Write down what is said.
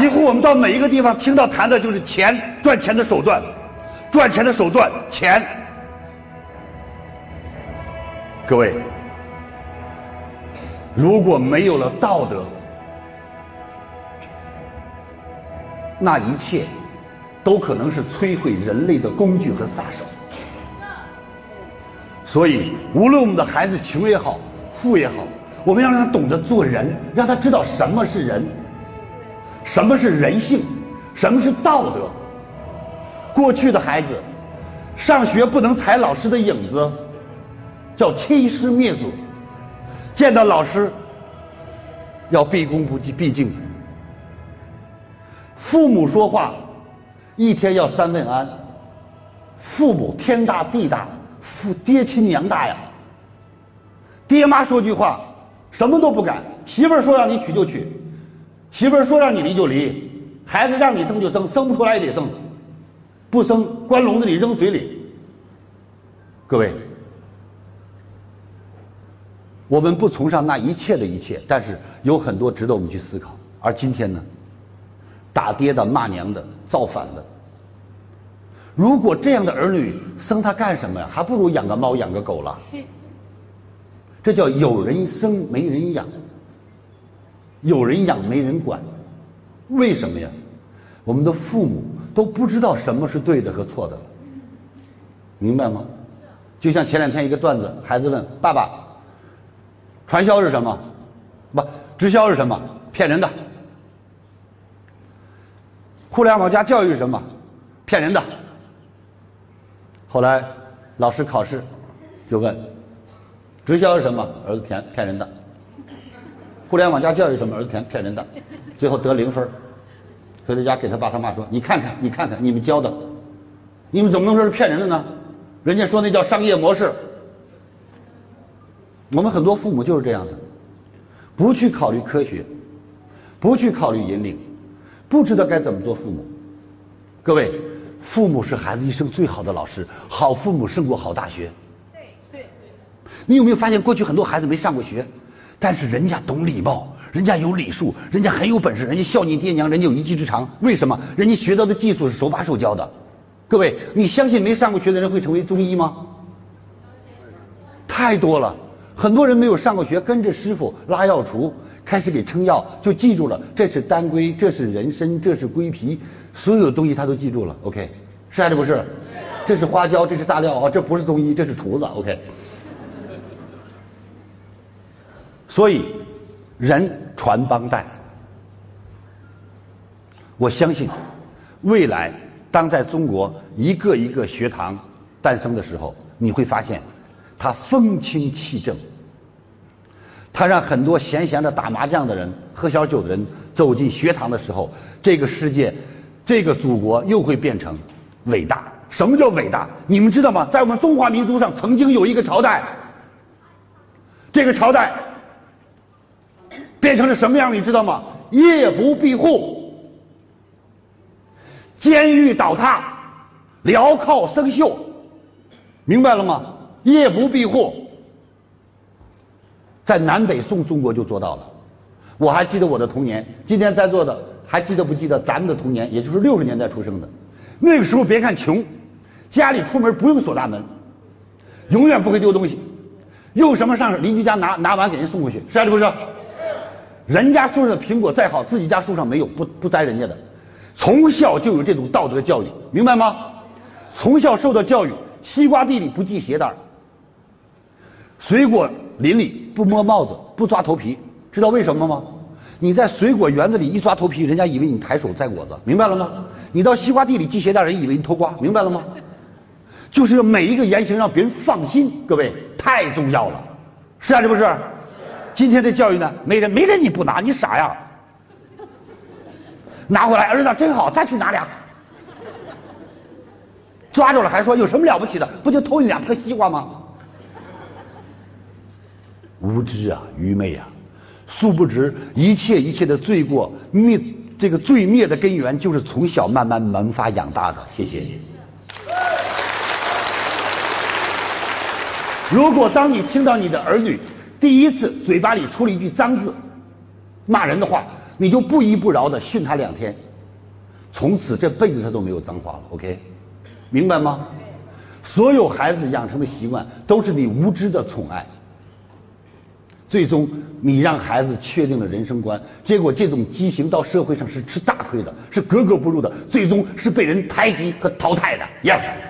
几乎我们到每一个地方听到谈的就是钱，赚钱的手段，赚钱的手段，钱。各位，如果没有了道德，那一切都可能是摧毁人类的工具和杀手。所以，无论我们的孩子穷也好，富也好，我们要让他懂得做人，让他知道什么是人，什么是人性，什么是道德。过去的孩子，上学不能踩老师的影子，叫欺师灭祖；见到老师，要毕恭不敬，毕敬。父母说话，一天要三问安。父母天大地大，父爹亲娘大呀。爹妈说句话，什么都不敢。媳妇儿说让你娶就娶，媳妇儿说让你离就离，孩子让你生就生，生不出来也得生，不生关笼子里扔水里。各位，我们不崇尚那一切的一切，但是有很多值得我们去思考。而今天呢？打爹的、骂娘的、造反的，如果这样的儿女生他干什么呀？还不如养个猫、养个狗了。这叫有人生没人养，有人养没人管。为什么呀？我们的父母都不知道什么是对的和错的了，明白吗？就像前两天一个段子，孩子问爸爸：“传销是什么？不，直销是什么？骗人的。”互联网加教育是什么？骗人的。后来老师考试就问：直销是什么？儿子填骗人的。互联网加教育什么？儿子填骗人的。最后得零分回到家给他爸他妈说：“你看看，你看看，你们教的，你们怎么能说是骗人的呢？人家说那叫商业模式。”我们很多父母就是这样的，不去考虑科学，不去考虑引领。不知道该怎么做父母，各位，父母是孩子一生最好的老师，好父母胜过好大学。对对。你有没有发现，过去很多孩子没上过学，但是人家懂礼貌，人家有礼数，人家很有本事，人家孝敬爹娘，人家有一技之长。为什么？人家学到的技术是手把手教的。各位，你相信没上过学的人会成为中医吗？太多了，很多人没有上过学，跟着师傅拉药橱。开始给称药，就记住了，这是当归，这是人参，这是归皮，所有东西他都记住了。OK，是还是不是？这是花椒，这是大料啊，这不是中医，这是厨子。OK，所以人传帮带，我相信未来当在中国一个一个学堂诞生的时候，你会发现它风清气正。他让很多闲闲的打麻将的人、喝小酒的人走进学堂的时候，这个世界、这个祖国又会变成伟大。什么叫伟大？你们知道吗？在我们中华民族上，曾经有一个朝代，这个朝代变成了什么样？你知道吗？夜不闭户，监狱倒塌，镣铐生锈，明白了吗？夜不闭户。在南北宋中国就做到了，我还记得我的童年。今天在座的还记得不记得咱们的童年？也就是六十年代出生的，那个时候别看穷，家里出门不用锁大门，永远不会丢东西，用什么上邻居家拿拿完给人送回去，是还是不是？人家树上的苹果再好，自己家树上没有，不不摘人家的。从小就有这种道德教育，明白吗？从小受到教育，西瓜地里不系鞋带水果。林里不摸帽子，不抓头皮，知道为什么吗？你在水果园子里一抓头皮，人家以为你抬手摘果子，明白了吗？你到西瓜地里系鞋带，人以为你偷瓜，明白了吗？就是每一个言行让别人放心，各位太重要了，是啊，是不是？今天的教育呢，没人没人你不拿，你傻呀？拿回来，儿子真好，再去拿俩。抓住了还说有什么了不起的？不就偷你两颗西瓜吗？无知啊，愚昧啊！殊不知，一切一切的罪过孽，这个罪孽的根源就是从小慢慢萌发养大的。谢谢。如果当你听到你的儿女第一次嘴巴里出了一句脏字，骂人的话，你就不依不饶的训他两天，从此这辈子他都没有脏话了。OK，明白吗？所有孩子养成的习惯都是你无知的宠爱，最终你让孩子确定了人生观，结果这种畸形到社会上是吃大亏的，是格格不入的，最终是被人排挤和淘汰的。Yes。